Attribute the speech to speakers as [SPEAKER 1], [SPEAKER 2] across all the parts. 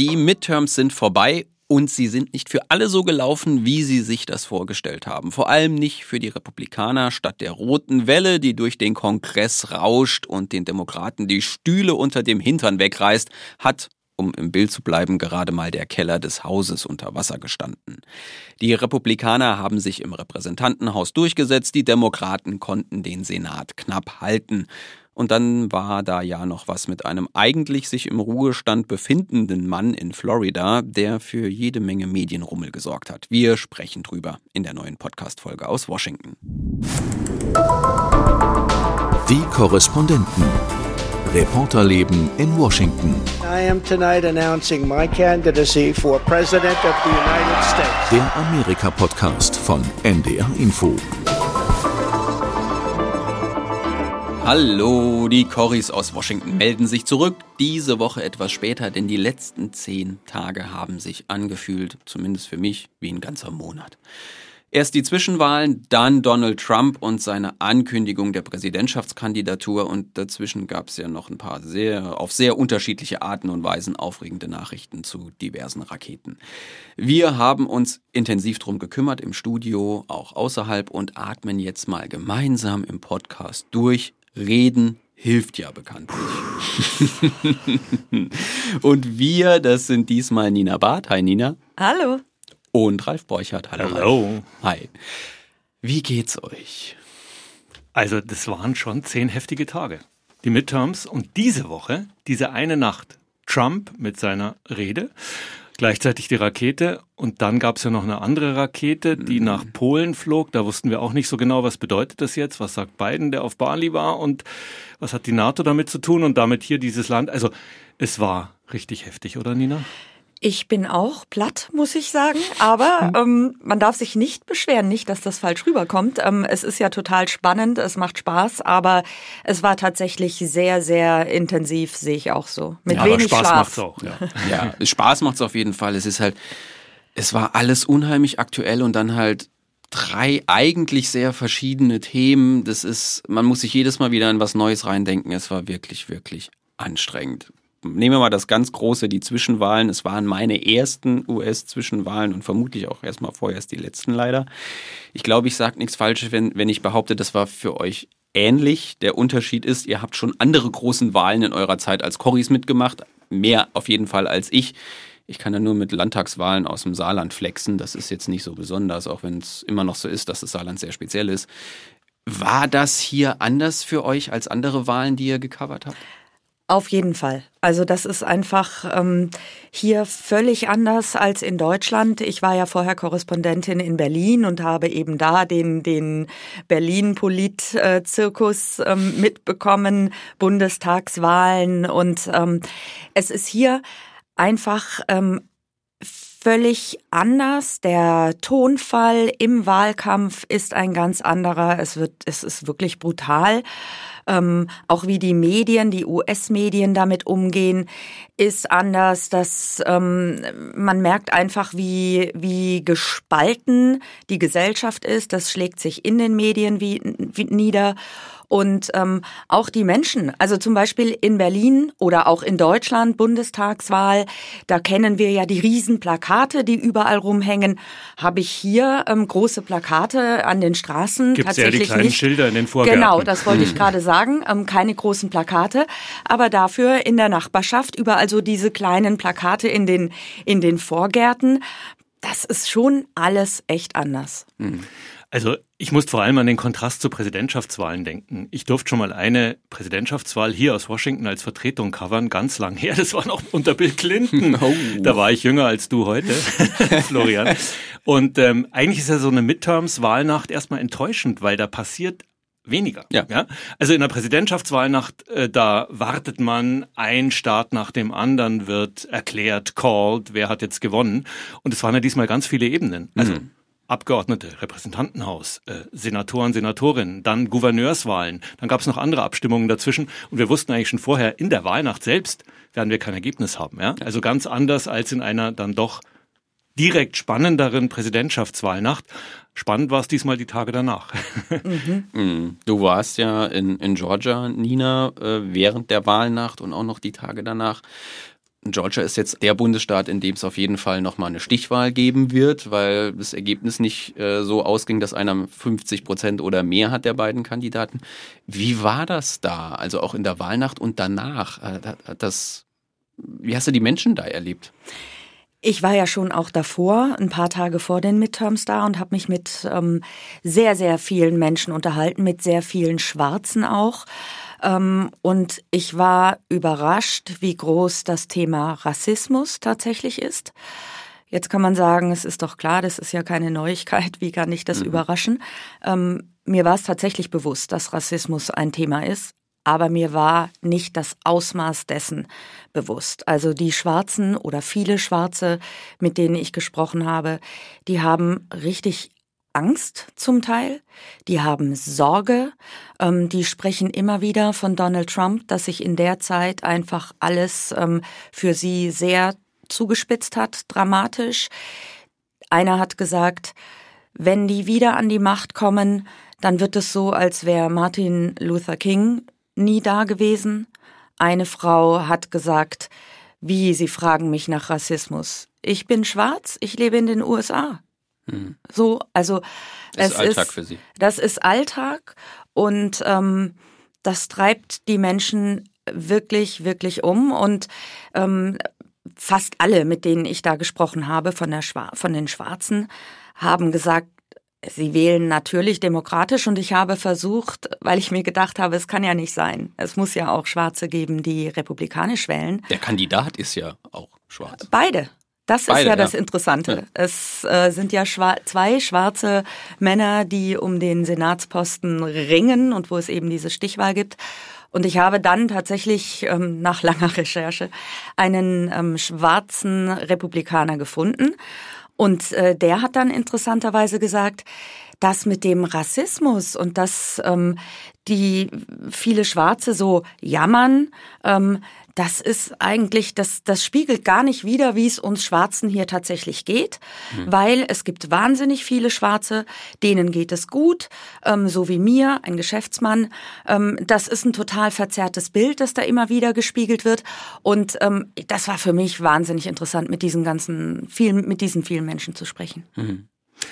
[SPEAKER 1] Die Midterms sind vorbei und sie sind nicht für alle so gelaufen, wie sie sich das vorgestellt haben. Vor allem nicht für die Republikaner. Statt der roten Welle, die durch den Kongress rauscht und den Demokraten die Stühle unter dem Hintern wegreißt, hat um im Bild zu bleiben, gerade mal der Keller des Hauses unter Wasser gestanden. Die Republikaner haben sich im Repräsentantenhaus durchgesetzt, die Demokraten konnten den Senat knapp halten. Und dann war da ja noch was mit einem eigentlich sich im Ruhestand befindenden Mann in Florida, der für jede Menge Medienrummel gesorgt hat. Wir sprechen drüber in der neuen Podcast-Folge aus Washington.
[SPEAKER 2] Die Korrespondenten. Reporterleben in Washington.
[SPEAKER 3] I am tonight announcing my candidacy for President of the United States.
[SPEAKER 2] Der Amerika-Podcast von NDR Info.
[SPEAKER 1] Hallo, die Corris aus Washington melden sich zurück. Diese Woche etwas später, denn die letzten zehn Tage haben sich angefühlt, zumindest für mich, wie ein ganzer Monat. Erst die Zwischenwahlen, dann Donald Trump und seine Ankündigung der Präsidentschaftskandidatur und dazwischen gab es ja noch ein paar sehr auf sehr unterschiedliche Arten und Weisen aufregende Nachrichten zu diversen Raketen. Wir haben uns intensiv drum gekümmert im Studio, auch außerhalb und atmen jetzt mal gemeinsam im Podcast durch Reden hilft ja bekanntlich. und wir, das sind diesmal Nina Barth. Hi Nina.
[SPEAKER 4] Hallo.
[SPEAKER 1] Und Ralf Borchardt.
[SPEAKER 5] Hallo. Hallo.
[SPEAKER 1] Hi. Wie geht's euch?
[SPEAKER 5] Also, das waren schon zehn heftige Tage. Die Midterms und diese Woche, diese eine Nacht, Trump mit seiner Rede gleichzeitig die Rakete und dann gab es ja noch eine andere Rakete, die mhm. nach Polen flog. Da wussten wir auch nicht so genau, was bedeutet das jetzt, was sagt Biden, der auf Bali war und was hat die NATO damit zu tun und damit hier dieses Land. Also es war richtig heftig, oder Nina?
[SPEAKER 4] Ich bin auch platt, muss ich sagen. Aber ähm, man darf sich nicht beschweren, nicht, dass das falsch rüberkommt. Ähm, es ist ja total spannend, es macht Spaß, aber es war tatsächlich sehr, sehr intensiv, sehe ich auch so.
[SPEAKER 1] Mit ja, wenig Spaß Schlaf. macht's auch. Ja, ja Spaß macht's auf jeden Fall. Es ist halt, es war alles unheimlich aktuell und dann halt drei eigentlich sehr verschiedene Themen. Das ist, man muss sich jedes Mal wieder in was Neues reindenken. Es war wirklich, wirklich anstrengend nehmen wir mal das ganz große, die Zwischenwahlen. Es waren meine ersten US-Zwischenwahlen und vermutlich auch erstmal vorerst die letzten leider. Ich glaube, ich sage nichts Falsches, wenn, wenn ich behaupte, das war für euch ähnlich. Der Unterschied ist, ihr habt schon andere großen Wahlen in eurer Zeit als Corris mitgemacht. Mehr auf jeden Fall als ich. Ich kann ja nur mit Landtagswahlen aus dem Saarland flexen. Das ist jetzt nicht so besonders, auch wenn es immer noch so ist, dass das Saarland sehr speziell ist. War das hier anders für euch als andere Wahlen, die ihr gecovert habt?
[SPEAKER 4] Auf jeden Fall. Also das ist einfach ähm, hier völlig anders als in Deutschland. Ich war ja vorher Korrespondentin in Berlin und habe eben da den, den Berlin-Polit-Zirkus ähm, mitbekommen, Bundestagswahlen. Und ähm, es ist hier einfach ähm, völlig anders. Der Tonfall im Wahlkampf ist ein ganz anderer. Es wird, es ist wirklich brutal ähm, auch wie die Medien, die US-Medien damit umgehen, ist anders. Dass ähm, man merkt einfach, wie wie gespalten die Gesellschaft ist. Das schlägt sich in den Medien wie, wie nieder und ähm, auch die Menschen. Also zum Beispiel in Berlin oder auch in Deutschland, Bundestagswahl, da kennen wir ja die Riesenplakate, die überall rumhängen. Habe ich hier ähm, große Plakate an den Straßen?
[SPEAKER 5] Gibt tatsächlich ja die kleinen
[SPEAKER 4] nicht.
[SPEAKER 5] Schilder in den Vorgärten.
[SPEAKER 4] Genau, das wollte ich gerade sagen. Ähm, keine großen Plakate, aber dafür in der Nachbarschaft überall so diese kleinen Plakate in den, in den Vorgärten. Das ist schon alles echt anders.
[SPEAKER 5] Also ich muss vor allem an den Kontrast zu Präsidentschaftswahlen denken. Ich durfte schon mal eine Präsidentschaftswahl hier aus Washington als Vertretung covern, ganz lang her. Das war noch unter Bill Clinton. Oh. Da war ich jünger als du heute, Florian. Und ähm, eigentlich ist ja so eine Midterms-Wahlnacht erstmal enttäuschend, weil da passiert weniger. Ja. ja. Also in der Präsidentschaftswahlnacht, äh, da wartet man, ein Staat nach dem anderen wird erklärt, called, wer hat jetzt gewonnen. Und es waren ja diesmal ganz viele Ebenen. Also mhm. Abgeordnete, Repräsentantenhaus, äh, Senatoren, Senatorinnen, dann Gouverneurswahlen, dann gab es noch andere Abstimmungen dazwischen und wir wussten eigentlich schon vorher, in der Wahlnacht selbst werden wir kein Ergebnis haben. Ja? Also ganz anders als in einer dann doch direkt spannenderen Präsidentschaftswahlnacht. Spannend war es diesmal die Tage danach.
[SPEAKER 1] Mhm. mhm. Du warst ja in, in Georgia, Nina, äh, während der Wahlnacht und auch noch die Tage danach. Georgia ist jetzt der Bundesstaat, in dem es auf jeden Fall nochmal eine Stichwahl geben wird, weil das Ergebnis nicht äh, so ausging, dass einer 50 Prozent oder mehr hat der beiden Kandidaten. Wie war das da? Also auch in der Wahlnacht und danach? Äh, das, wie hast du die Menschen da erlebt?
[SPEAKER 4] Ich war ja schon auch davor, ein paar Tage vor den Midterms da und habe mich mit ähm, sehr, sehr vielen Menschen unterhalten, mit sehr vielen Schwarzen auch. Ähm, und ich war überrascht, wie groß das Thema Rassismus tatsächlich ist. Jetzt kann man sagen, es ist doch klar, das ist ja keine Neuigkeit. Wie kann ich das mhm. überraschen? Ähm, mir war es tatsächlich bewusst, dass Rassismus ein Thema ist, aber mir war nicht das Ausmaß dessen bewusst. Also die Schwarzen oder viele Schwarze, mit denen ich gesprochen habe, die haben richtig Angst zum Teil, die haben Sorge, ähm, die sprechen immer wieder von Donald Trump, dass sich in der Zeit einfach alles ähm, für sie sehr zugespitzt hat, dramatisch. Einer hat gesagt, wenn die wieder an die Macht kommen, dann wird es so, als wäre Martin Luther King nie da gewesen. Eine Frau hat gesagt, wie, Sie fragen mich nach Rassismus. Ich bin schwarz, ich lebe in den USA. Mhm. So, also
[SPEAKER 1] das es ist Alltag ist, für Sie.
[SPEAKER 4] Das ist Alltag und ähm, das treibt die Menschen wirklich, wirklich um und ähm, fast alle, mit denen ich da gesprochen habe von, der Schwa von den Schwarzen, haben gesagt, Sie wählen natürlich demokratisch und ich habe versucht, weil ich mir gedacht habe, es kann ja nicht sein. Es muss ja auch Schwarze geben, die republikanisch wählen.
[SPEAKER 1] Der Kandidat ist ja auch schwarz.
[SPEAKER 4] Beide. Das Beide, ist ja, ja, das Interessante. Es äh, sind ja schwa zwei schwarze Männer, die um den Senatsposten ringen und wo es eben diese Stichwahl gibt. Und ich habe dann tatsächlich ähm, nach langer Recherche einen ähm, schwarzen Republikaner gefunden. Und äh, der hat dann interessanterweise gesagt, dass mit dem Rassismus und dass ähm, die viele Schwarze so jammern, ähm, das ist eigentlich, das, das spiegelt gar nicht wider, wie es uns Schwarzen hier tatsächlich geht, mhm. weil es gibt wahnsinnig viele Schwarze, denen geht es gut, ähm, so wie mir, ein Geschäftsmann. Ähm, das ist ein total verzerrtes Bild, das da immer wieder gespiegelt wird. Und ähm, das war für mich wahnsinnig interessant, mit diesen ganzen vielen, mit diesen vielen Menschen zu sprechen.
[SPEAKER 5] Mhm.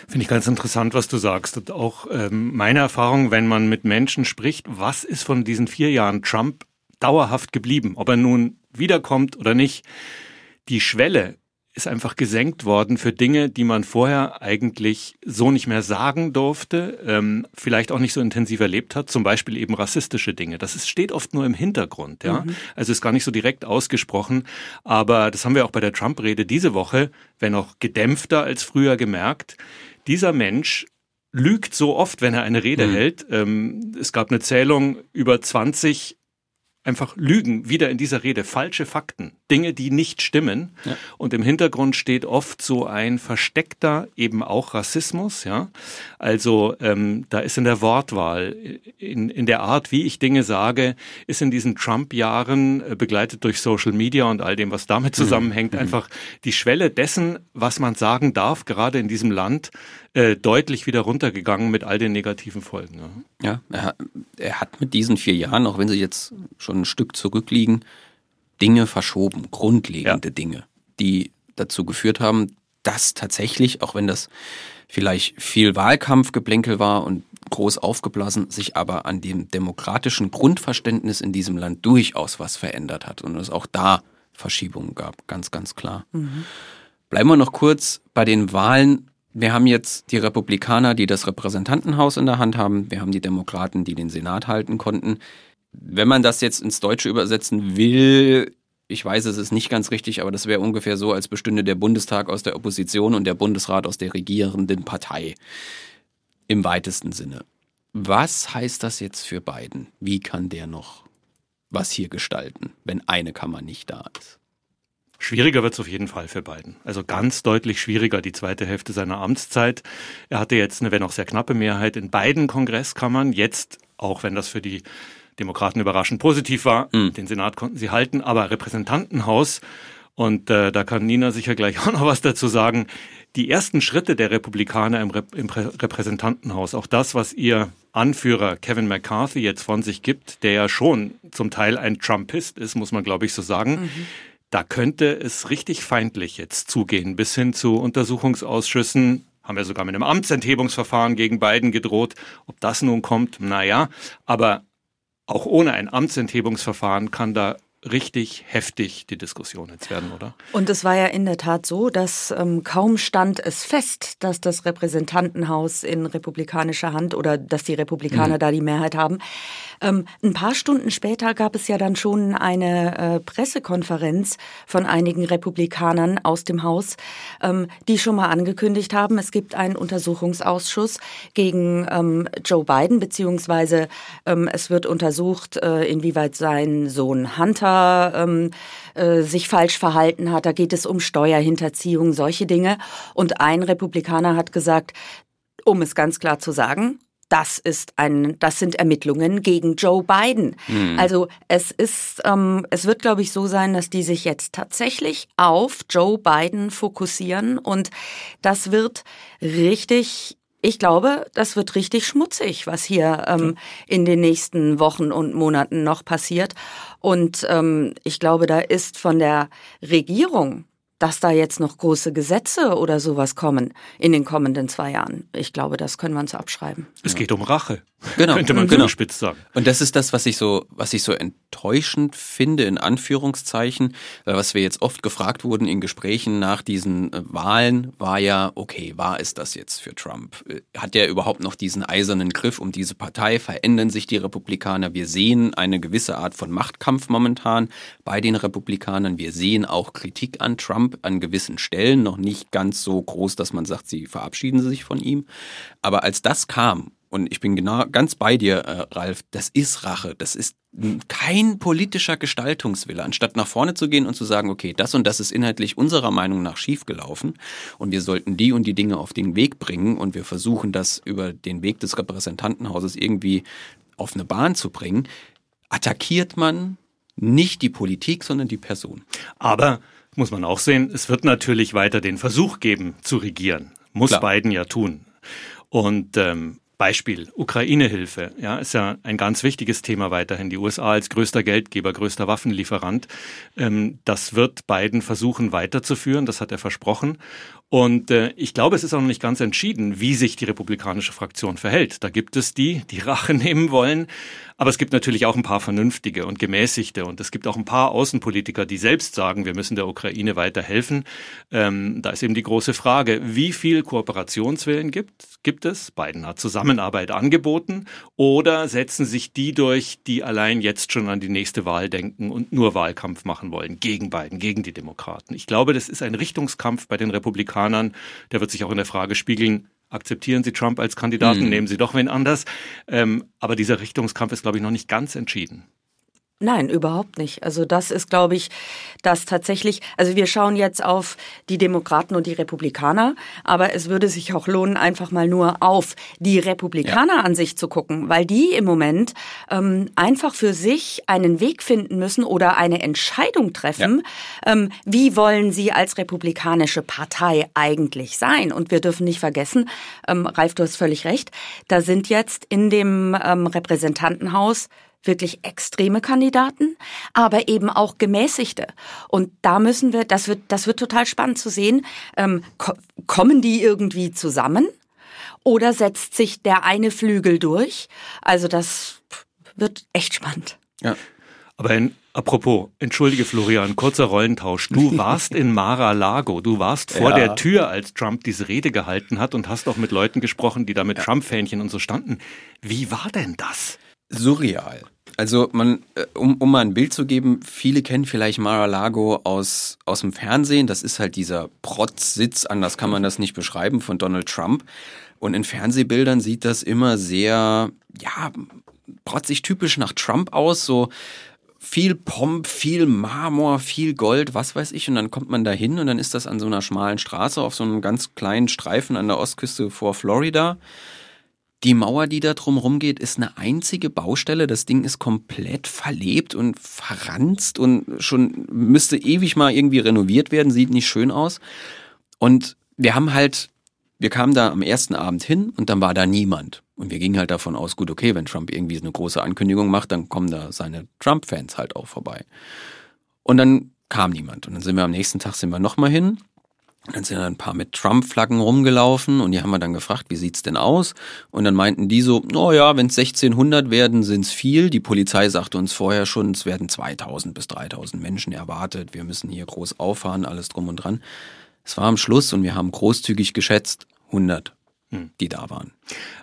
[SPEAKER 5] Finde ich ganz interessant, was du sagst. Und auch ähm, meine Erfahrung, wenn man mit Menschen spricht, was ist von diesen vier Jahren Trump dauerhaft geblieben, ob er nun wiederkommt oder nicht. Die Schwelle ist einfach gesenkt worden für Dinge, die man vorher eigentlich so nicht mehr sagen durfte, ähm, vielleicht auch nicht so intensiv erlebt hat, zum Beispiel eben rassistische Dinge. Das ist, steht oft nur im Hintergrund, ja. Mhm. Also ist gar nicht so direkt ausgesprochen, aber das haben wir auch bei der Trump-Rede diese Woche, wenn auch gedämpfter als früher gemerkt. Dieser Mensch lügt so oft, wenn er eine Rede mhm. hält. Ähm, es gab eine Zählung über 20 einfach Lügen wieder in dieser Rede, falsche Fakten, Dinge, die nicht stimmen. Ja. Und im Hintergrund steht oft so ein versteckter, eben auch Rassismus. Ja, also ähm, da ist in der Wortwahl, in, in der Art, wie ich Dinge sage, ist in diesen Trump-Jahren äh, begleitet durch Social Media und all dem, was damit mhm. zusammenhängt, mhm. einfach die Schwelle dessen, was man sagen darf, gerade in diesem Land, äh, deutlich wieder runtergegangen mit all den negativen Folgen.
[SPEAKER 1] Ja, ja er, er, hat mit diesen vier Jahren, auch wenn sie jetzt schon ein Stück zurückliegen, Dinge verschoben, grundlegende ja. Dinge, die dazu geführt haben, dass tatsächlich, auch wenn das vielleicht viel Wahlkampfgeblänkel war und groß aufgeblasen, sich aber an dem demokratischen Grundverständnis in diesem Land durchaus was verändert hat und es auch da Verschiebungen gab, ganz, ganz klar. Mhm. Bleiben wir noch kurz bei den Wahlen wir haben jetzt die Republikaner, die das Repräsentantenhaus in der Hand haben. Wir haben die Demokraten, die den Senat halten konnten. Wenn man das jetzt ins Deutsche übersetzen will, ich weiß, es ist nicht ganz richtig, aber das wäre ungefähr so, als bestünde der Bundestag aus der Opposition und der Bundesrat aus der regierenden Partei. Im weitesten Sinne. Was heißt das jetzt für Biden? Wie kann der noch was hier gestalten, wenn eine Kammer nicht da ist?
[SPEAKER 5] Schwieriger wird es auf jeden Fall für Biden. Also ganz deutlich schwieriger die zweite Hälfte seiner Amtszeit. Er hatte jetzt eine, wenn auch sehr knappe Mehrheit in beiden Kongresskammern. Jetzt, auch wenn das für die Demokraten überraschend positiv war, mhm. den Senat konnten sie halten, aber Repräsentantenhaus, und äh, da kann Nina sicher gleich auch noch was dazu sagen, die ersten Schritte der Republikaner im, Rep im Repräsentantenhaus, auch das, was ihr Anführer Kevin McCarthy jetzt von sich gibt, der ja schon zum Teil ein Trumpist ist, muss man glaube ich so sagen, mhm da könnte es richtig feindlich jetzt zugehen, bis hin zu Untersuchungsausschüssen, haben ja sogar mit einem Amtsenthebungsverfahren gegen Biden gedroht. Ob das nun kommt, naja, aber auch ohne ein Amtsenthebungsverfahren kann da richtig heftig die Diskussion jetzt werden, oder?
[SPEAKER 4] Und es war ja in der Tat so, dass ähm, kaum stand es fest, dass das Repräsentantenhaus in republikanischer Hand oder dass die Republikaner mhm. da die Mehrheit haben. Ähm, ein paar Stunden später gab es ja dann schon eine äh, Pressekonferenz von einigen Republikanern aus dem Haus, ähm, die schon mal angekündigt haben, es gibt einen Untersuchungsausschuss gegen ähm, Joe Biden, beziehungsweise ähm, es wird untersucht, äh, inwieweit sein Sohn Hunter Vater ähm, äh, sich falsch verhalten hat. Da geht es um Steuerhinterziehung, solche Dinge. Und ein Republikaner hat gesagt, um es ganz klar zu sagen, das ist ein, das sind Ermittlungen gegen Joe Biden. Mhm. Also es ist, ähm, es wird, glaube ich, so sein, dass die sich jetzt tatsächlich auf Joe Biden fokussieren und das wird richtig ich glaube, das wird richtig schmutzig, was hier ähm, in den nächsten Wochen und Monaten noch passiert. Und ähm, ich glaube, da ist von der Regierung dass da jetzt noch große Gesetze oder sowas kommen in den kommenden zwei Jahren. Ich glaube, das können wir uns abschreiben.
[SPEAKER 5] Es geht um Rache.
[SPEAKER 1] Genau,
[SPEAKER 5] könnte man
[SPEAKER 1] genau.
[SPEAKER 5] spitz sagen.
[SPEAKER 1] Und das ist das, was ich so, was ich so enttäuschend finde, in Anführungszeichen, was wir jetzt oft gefragt wurden in Gesprächen nach diesen äh, Wahlen, war ja, okay, war es das jetzt für Trump? Äh, hat er überhaupt noch diesen eisernen Griff um diese Partei? Verändern sich die Republikaner? Wir sehen eine gewisse Art von Machtkampf momentan bei den Republikanern. Wir sehen auch Kritik an Trump an gewissen Stellen, noch nicht ganz so groß, dass man sagt, sie verabschieden sich von ihm. Aber als das kam und ich bin genau ganz bei dir, äh, Ralf, das ist Rache. Das ist kein politischer Gestaltungswille. Anstatt nach vorne zu gehen und zu sagen, okay, das und das ist inhaltlich unserer Meinung nach schiefgelaufen und wir sollten die und die Dinge auf den Weg bringen und wir versuchen das über den Weg des Repräsentantenhauses irgendwie auf eine Bahn zu bringen, attackiert man nicht die Politik, sondern die Person.
[SPEAKER 5] Aber muss man auch sehen, es wird natürlich weiter den Versuch geben zu regieren. Muss Klar. Biden ja tun. Und ähm, Beispiel Ukraine-Hilfe, ja, ist ja ein ganz wichtiges Thema weiterhin. Die USA als größter Geldgeber, größter Waffenlieferant, ähm, das wird Biden versuchen weiterzuführen. Das hat er versprochen. Und äh, ich glaube, es ist auch noch nicht ganz entschieden, wie sich die republikanische Fraktion verhält. Da gibt es die, die Rache nehmen wollen. Aber es gibt natürlich auch ein paar vernünftige und gemäßigte. Und es gibt auch ein paar Außenpolitiker, die selbst sagen, wir müssen der Ukraine weiter helfen. Ähm, da ist eben die große Frage, wie viel Kooperationswillen gibt, gibt es? Biden hat Zusammenarbeit angeboten. Oder setzen sich die durch, die allein jetzt schon an die nächste Wahl denken und nur Wahlkampf machen wollen gegen Biden, gegen die Demokraten? Ich glaube, das ist ein Richtungskampf bei den Republikanern. Der wird sich auch in der Frage spiegeln, akzeptieren Sie Trump als Kandidaten, mhm. nehmen Sie doch wen anders. Ähm, aber dieser Richtungskampf ist, glaube ich, noch nicht ganz entschieden.
[SPEAKER 4] Nein, überhaupt nicht. Also das ist, glaube ich, das tatsächlich, also wir schauen jetzt auf die Demokraten und die Republikaner, aber es würde sich auch lohnen, einfach mal nur auf die Republikaner ja. an sich zu gucken, weil die im Moment ähm, einfach für sich einen Weg finden müssen oder eine Entscheidung treffen, ja. ähm, wie wollen sie als republikanische Partei eigentlich sein. Und wir dürfen nicht vergessen, ähm, Ralf, du hast völlig recht, da sind jetzt in dem ähm, Repräsentantenhaus wirklich extreme Kandidaten, aber eben auch gemäßigte. Und da müssen wir, das wird, das wird total spannend zu sehen, ähm, ko kommen die irgendwie zusammen oder setzt sich der eine Flügel durch? Also das wird echt spannend.
[SPEAKER 5] Ja. Aber in, apropos, entschuldige Florian, kurzer Rollentausch. Du warst in Mar-a-Lago. Du warst vor ja. der Tür, als Trump diese Rede gehalten hat und hast auch mit Leuten gesprochen, die da mit ja. Trump-Fähnchen und so standen. Wie war denn das?
[SPEAKER 1] surreal. Also man, äh, um, um mal ein Bild zu geben, viele kennen vielleicht Mar-a-Lago aus, aus dem Fernsehen. Das ist halt dieser Protzsitz, anders kann man das nicht beschreiben, von Donald Trump. Und in Fernsehbildern sieht das immer sehr, ja, protzig typisch nach Trump aus, so viel Pomp, viel Marmor, viel Gold, was weiß ich. Und dann kommt man da hin und dann ist das an so einer schmalen Straße auf so einem ganz kleinen Streifen an der Ostküste vor Florida. Die Mauer, die da drum geht, ist eine einzige Baustelle. Das Ding ist komplett verlebt und verranzt und schon müsste ewig mal irgendwie renoviert werden, sieht nicht schön aus. Und wir haben halt, wir kamen da am ersten Abend hin und dann war da niemand. Und wir gingen halt davon aus, gut, okay, wenn Trump irgendwie eine große Ankündigung macht, dann kommen da seine Trump-Fans halt auch vorbei. Und dann kam niemand. Und dann sind wir am nächsten Tag sind wir nochmal hin. Dann sind ein paar mit Trump-Flaggen rumgelaufen und die haben wir dann gefragt, wie sieht's denn aus? Und dann meinten die so, oh ja, wenn es 1600 werden, sind's viel. Die Polizei sagte uns vorher schon, es werden 2000 bis 3000 Menschen erwartet. Wir müssen hier groß auffahren, alles drum und dran. Es war am Schluss und wir haben großzügig geschätzt 100, hm. die da waren.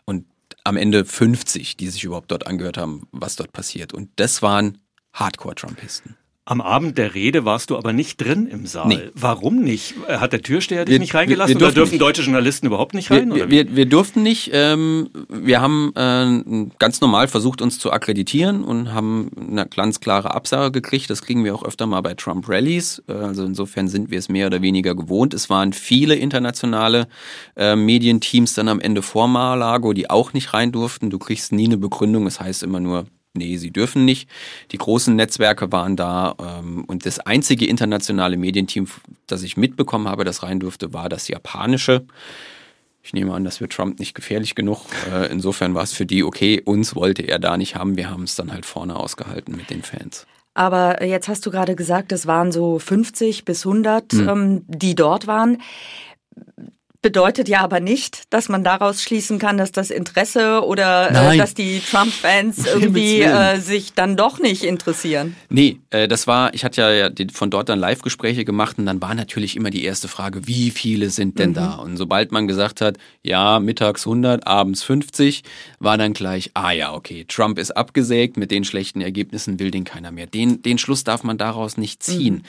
[SPEAKER 1] Und am Ende 50, die sich überhaupt dort angehört haben, was dort passiert. Und das waren Hardcore-Trumpisten.
[SPEAKER 5] Am Abend der Rede warst du aber nicht drin im Saal. Nee. Warum nicht? Hat der Türsteher dich wir, nicht reingelassen wir, wir oder dürfen nicht. deutsche Journalisten überhaupt nicht rein?
[SPEAKER 1] Wir, wir, durften nicht. Ähm, wir haben äh, ganz normal versucht, uns zu akkreditieren und haben eine ganz klare Absage gekriegt. Das kriegen wir auch öfter mal bei Trump-Rallies. Äh, also insofern sind wir es mehr oder weniger gewohnt. Es waren viele internationale äh, Medienteams dann am Ende vor Mar-a-Lago, die auch nicht rein durften. Du kriegst nie eine Begründung. Es das heißt immer nur, nee, sie dürfen nicht. Die großen Netzwerke waren da ähm, und das einzige internationale Medienteam, das ich mitbekommen habe, das rein durfte, war das japanische. Ich nehme an, das wird Trump nicht gefährlich genug. Äh, insofern war es für die okay. Uns wollte er da nicht haben. Wir haben es dann halt vorne ausgehalten mit den Fans.
[SPEAKER 4] Aber jetzt hast du gerade gesagt, es waren so 50 bis 100, hm. ähm, die dort waren bedeutet ja aber nicht, dass man daraus schließen kann, dass das Interesse oder äh, dass die Trump-Fans irgendwie äh, sich dann doch nicht interessieren.
[SPEAKER 1] Nee, äh, das war, ich hatte ja von dort dann Live-Gespräche gemacht und dann war natürlich immer die erste Frage, wie viele sind denn mhm. da? Und sobald man gesagt hat, ja, mittags 100, abends 50, war dann gleich, ah ja, okay, Trump ist abgesägt, mit den schlechten Ergebnissen will den keiner mehr. Den, den Schluss darf man daraus nicht ziehen. Mhm.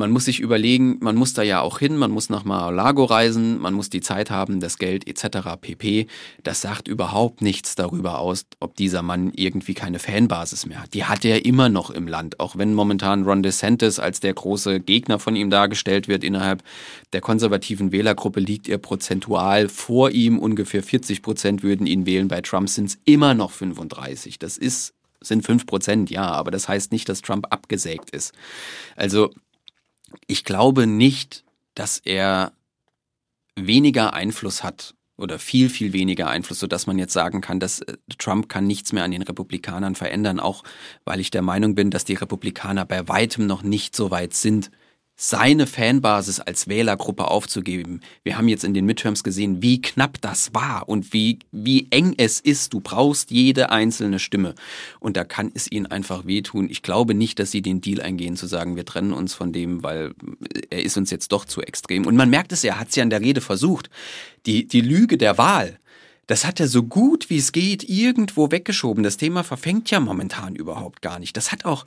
[SPEAKER 1] Man muss sich überlegen, man muss da ja auch hin, man muss nach Mar-a-Lago reisen, man muss die Zeit haben, das Geld etc. pp. Das sagt überhaupt nichts darüber aus, ob dieser Mann irgendwie keine Fanbasis mehr hat. Die hat er immer noch im Land, auch wenn momentan Ron DeSantis als der große Gegner von ihm dargestellt wird. Innerhalb der konservativen Wählergruppe liegt er prozentual vor ihm. Ungefähr 40 Prozent würden ihn wählen. Bei Trump sind es immer noch 35. Das ist sind fünf Prozent, ja, aber das heißt nicht, dass Trump abgesägt ist. Also ich glaube nicht, dass er weniger Einfluss hat oder viel, viel weniger Einfluss, sodass man jetzt sagen kann, dass äh, Trump kann nichts mehr an den Republikanern verändern, auch weil ich der Meinung bin, dass die Republikaner bei weitem noch nicht so weit sind, seine Fanbasis als Wählergruppe aufzugeben. Wir haben jetzt in den Midterms gesehen, wie knapp das war und wie, wie eng es ist. Du brauchst jede einzelne Stimme. Und da kann es ihnen einfach wehtun. Ich glaube nicht, dass sie den Deal eingehen, zu sagen, wir trennen uns von dem, weil er ist uns jetzt doch zu extrem. Und man merkt es, er hat es ja in der Rede versucht. Die, die Lüge der Wahl, das hat er so gut wie es geht irgendwo weggeschoben. Das Thema verfängt ja momentan überhaupt gar nicht. Das hat auch,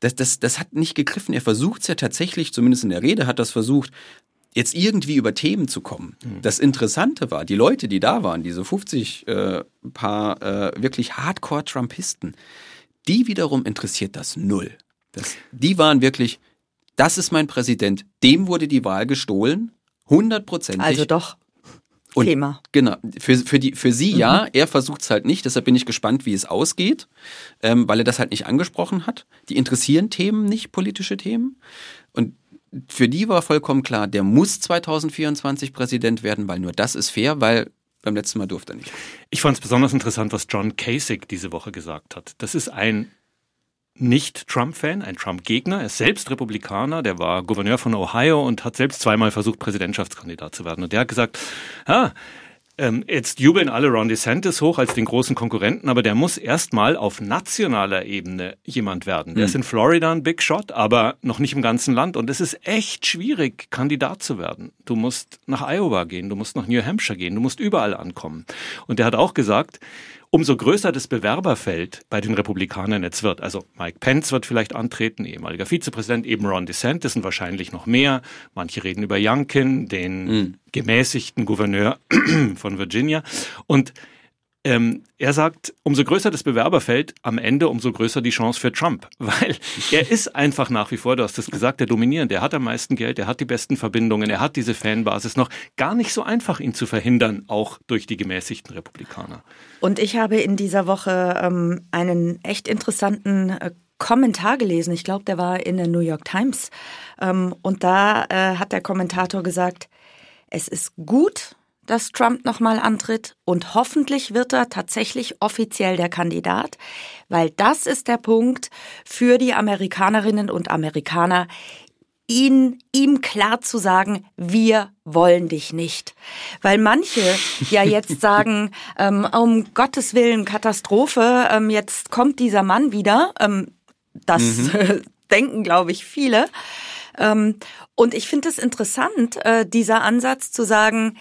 [SPEAKER 1] das, das, das hat nicht gegriffen. Er versucht es ja tatsächlich, zumindest in der Rede hat das versucht, jetzt irgendwie über Themen zu kommen. Mhm. Das Interessante war, die Leute, die da waren, diese 50 äh, paar äh, wirklich Hardcore-Trumpisten, die wiederum interessiert das null. Das, die waren wirklich, das ist mein Präsident, dem wurde die Wahl gestohlen, hundertprozentig.
[SPEAKER 4] Also doch. Und Thema.
[SPEAKER 1] Genau, für, für, die, für sie mhm. ja, er versucht es halt nicht, deshalb bin ich gespannt, wie es ausgeht, ähm, weil er das halt nicht angesprochen hat. Die interessieren Themen nicht, politische Themen. Und für die war vollkommen klar, der muss 2024 Präsident werden, weil nur das ist fair, weil beim letzten Mal durfte er nicht.
[SPEAKER 5] Ich fand es besonders interessant, was John Kasich diese Woche gesagt hat. Das ist ein nicht Trump-Fan, ein Trump-Gegner. Er ist selbst Republikaner, der war Gouverneur von Ohio und hat selbst zweimal versucht, Präsidentschaftskandidat zu werden. Und der hat gesagt, ah, ähm, jetzt jubeln alle Ron DeSantis hoch als den großen Konkurrenten, aber der muss erstmal auf nationaler Ebene jemand werden. Der mhm. ist in Florida ein Big Shot, aber noch nicht im ganzen Land. Und es ist echt schwierig, Kandidat zu werden. Du musst nach Iowa gehen, du musst nach New Hampshire gehen, du musst überall ankommen. Und der hat auch gesagt, umso größer das Bewerberfeld bei den Republikanern jetzt wird. Also Mike Pence wird vielleicht antreten, ehemaliger Vizepräsident, eben Ron DeSantis und wahrscheinlich noch mehr. Manche reden über Youngkin, den mhm. gemäßigten Gouverneur von Virginia. Und ähm, er sagt, umso größer das Bewerberfeld, am Ende umso größer die Chance für Trump. Weil er ist einfach nach wie vor, du hast es gesagt, der Dominierende. Er hat am meisten Geld, er hat die besten Verbindungen, er hat diese Fanbasis noch. Gar nicht so einfach, ihn zu verhindern, auch durch die gemäßigten Republikaner.
[SPEAKER 4] Und ich habe in dieser Woche ähm, einen echt interessanten äh, Kommentar gelesen. Ich glaube, der war in der New York Times. Ähm, und da äh, hat der Kommentator gesagt, es ist gut, dass Trump nochmal antritt und hoffentlich wird er tatsächlich offiziell der Kandidat, weil das ist der Punkt für die Amerikanerinnen und Amerikaner. ihn, ihm klar zu sagen, wir wollen dich nicht. Weil manche ja jetzt sagen, ähm, um Gottes Willen, Katastrophe, ähm, jetzt kommt dieser Mann wieder. Ähm, das mhm. denken, glaube ich, viele. Ähm, und ich finde es interessant, äh, dieser Ansatz zu sagen,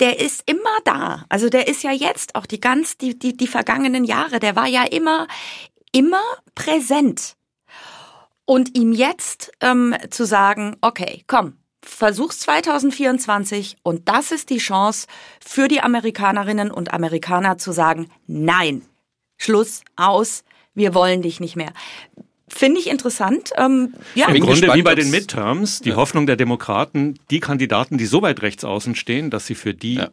[SPEAKER 4] der ist immer da. Also der ist ja jetzt auch die ganz, die, die, die vergangenen Jahre, der war ja immer, immer präsent. Und ihm jetzt ähm, zu sagen, okay, komm, versuch's 2024 und das ist die Chance für die Amerikanerinnen und Amerikaner zu sagen, nein, Schluss, aus, wir wollen dich nicht mehr. Finde ich interessant. Ähm,
[SPEAKER 5] ja. Im Grunde gespannt, wie bei den Midterms, die ja. Hoffnung der Demokraten, die Kandidaten, die so weit rechts außen stehen, dass sie für die ja.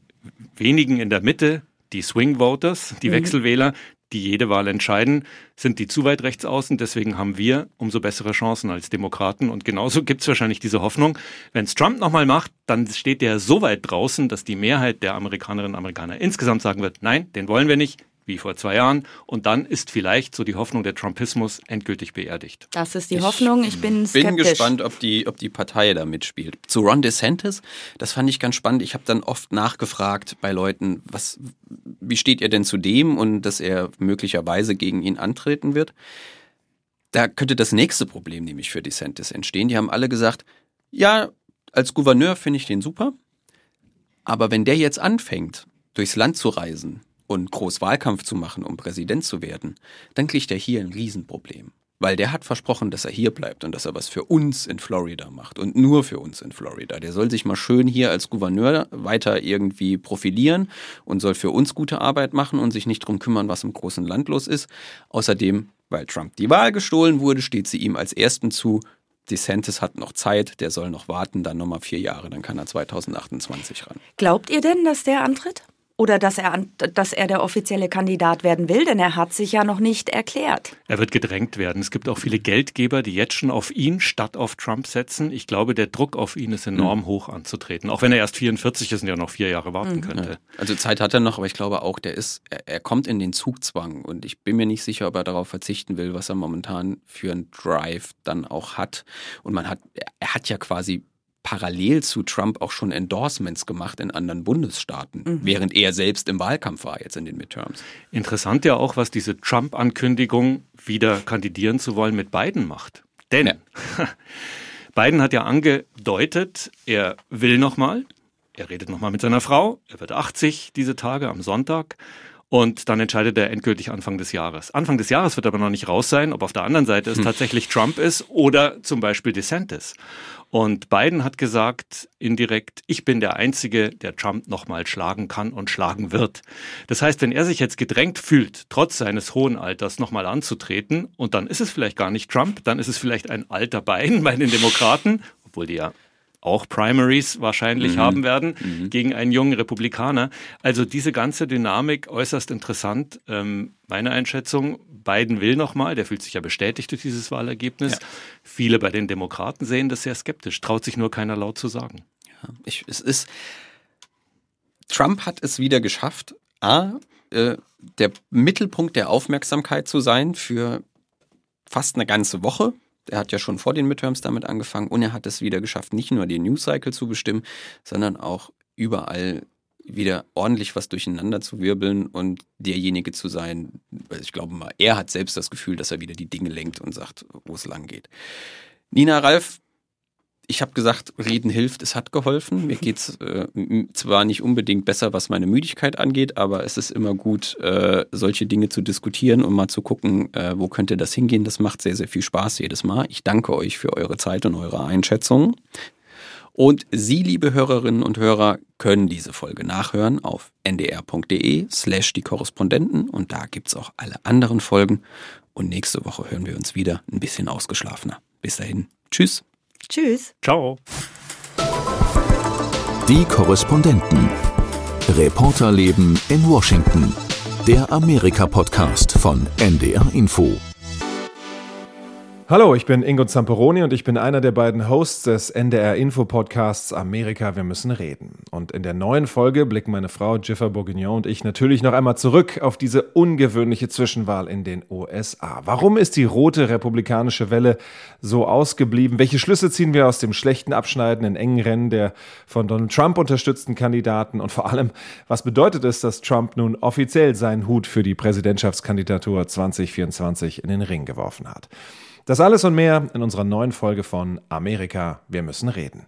[SPEAKER 5] wenigen in der Mitte, die Swing Voters, die mhm. Wechselwähler, die jede Wahl entscheiden, sind die zu weit rechts außen. Deswegen haben wir umso bessere Chancen als Demokraten. Und genauso gibt es wahrscheinlich diese Hoffnung, wenn es Trump nochmal macht, dann steht der so weit draußen, dass die Mehrheit der Amerikanerinnen und Amerikaner insgesamt sagen wird, nein, den wollen wir nicht, wie vor zwei Jahren. Und dann ist vielleicht so die Hoffnung der Trumpismus endgültig beerdigt.
[SPEAKER 4] Das ist die ich Hoffnung. Ich bin
[SPEAKER 1] skeptisch. bin gespannt, ob die, ob die Partei da mitspielt. Zu Ron DeSantis, das fand ich ganz spannend. Ich habe dann oft nachgefragt bei Leuten, was, wie steht ihr denn zu dem und dass er möglicherweise gegen ihn antreten wird. Da könnte das nächste Problem nämlich für DeSantis entstehen. Die haben alle gesagt, ja, als Gouverneur finde ich den super. Aber wenn der jetzt anfängt, durchs Land zu reisen, und groß Wahlkampf zu machen, um Präsident zu werden, dann kriegt er hier ein Riesenproblem. Weil der hat versprochen, dass er hier bleibt und dass er was für uns in Florida macht und nur für uns in Florida. Der soll sich mal schön hier als Gouverneur weiter irgendwie profilieren und soll für uns gute Arbeit machen und sich nicht drum kümmern, was im großen Land los ist. Außerdem, weil Trump die Wahl gestohlen wurde, steht sie ihm als Ersten zu, DeSantis hat noch Zeit, der soll noch warten, dann nochmal vier Jahre, dann kann er 2028 ran.
[SPEAKER 4] Glaubt ihr denn, dass der antritt? Oder dass er, dass er der offizielle Kandidat werden will, denn er hat sich ja noch nicht erklärt.
[SPEAKER 5] Er wird gedrängt werden. Es gibt auch viele Geldgeber, die jetzt schon auf ihn statt auf Trump setzen. Ich glaube, der Druck auf ihn ist enorm mhm. hoch anzutreten, auch wenn er erst 44 ist und ja noch vier Jahre warten mhm. könnte.
[SPEAKER 1] Also Zeit hat er noch, aber ich glaube auch, der ist, er, er kommt in den Zugzwang und ich bin mir nicht sicher, ob er darauf verzichten will, was er momentan für einen Drive dann auch hat. Und man hat, er hat ja quasi parallel zu Trump auch schon Endorsements gemacht in anderen Bundesstaaten, mhm. während er selbst im Wahlkampf war jetzt in den Midterms.
[SPEAKER 5] Interessant ja auch, was diese Trump-Ankündigung, wieder kandidieren zu wollen, mit Biden macht. Denn ja. Biden hat ja angedeutet, er will nochmal, er redet nochmal mit seiner Frau, er wird 80 diese Tage am Sonntag. Und dann entscheidet er endgültig Anfang des Jahres. Anfang des Jahres wird aber noch nicht raus sein, ob auf der anderen Seite es hm. tatsächlich Trump ist oder zum Beispiel DeSantis. Und Biden hat gesagt, indirekt, ich bin der Einzige, der Trump nochmal schlagen kann und schlagen wird. Das heißt, wenn er sich jetzt gedrängt fühlt, trotz seines hohen Alters nochmal anzutreten, und dann ist es vielleicht gar nicht Trump, dann ist es vielleicht ein alter Biden bei den Demokraten, obwohl die ja auch Primaries wahrscheinlich mhm. haben werden, mhm. gegen einen jungen Republikaner. Also diese ganze Dynamik äußerst interessant. Ähm, meine Einschätzung, Biden will nochmal, der fühlt sich ja bestätigt durch dieses Wahlergebnis. Ja. Viele bei den Demokraten sehen das sehr skeptisch, traut sich nur keiner laut zu sagen.
[SPEAKER 1] Ja, ich, es ist, Trump hat es wieder geschafft, A, äh, der Mittelpunkt der Aufmerksamkeit zu sein für fast eine ganze Woche er hat ja schon vor den Midterms damit angefangen und er hat es wieder geschafft, nicht nur den News Cycle zu bestimmen, sondern auch überall wieder ordentlich was durcheinander zu wirbeln und derjenige zu sein, ich glaube mal, er hat selbst das Gefühl, dass er wieder die Dinge lenkt und sagt, wo es lang geht. Nina Ralf ich habe gesagt, reden hilft, es hat geholfen. Mir geht's äh, zwar nicht unbedingt besser, was meine Müdigkeit angeht, aber es ist immer gut, äh, solche Dinge zu diskutieren und mal zu gucken, äh, wo könnte das hingehen. Das macht sehr, sehr viel Spaß jedes Mal. Ich danke euch für eure Zeit und eure Einschätzungen. Und Sie, liebe Hörerinnen und Hörer, können diese Folge nachhören auf ndr.de slash die Korrespondenten und da gibt's auch alle anderen Folgen. Und nächste Woche hören wir uns wieder ein bisschen ausgeschlafener. Bis dahin. Tschüss.
[SPEAKER 4] Tschüss.
[SPEAKER 5] Ciao.
[SPEAKER 2] Die Korrespondenten. Reporterleben in Washington. Der Amerika-Podcast von NDR Info.
[SPEAKER 6] Hallo, ich bin Ingo Zamperoni und ich bin einer der beiden Hosts des NDR Info Podcasts Amerika, wir müssen reden. Und in der neuen Folge blicken meine Frau Jiffer Bourguignon und ich natürlich noch einmal zurück auf diese ungewöhnliche Zwischenwahl in den USA. Warum ist die rote republikanische Welle so ausgeblieben? Welche Schlüsse ziehen wir aus dem schlechten Abschneiden in engen Rennen der von Donald Trump unterstützten Kandidaten? Und vor allem, was bedeutet es, dass Trump nun offiziell seinen Hut für die Präsidentschaftskandidatur 2024 in den Ring geworfen hat? Das alles und mehr in unserer neuen Folge von Amerika, wir müssen reden.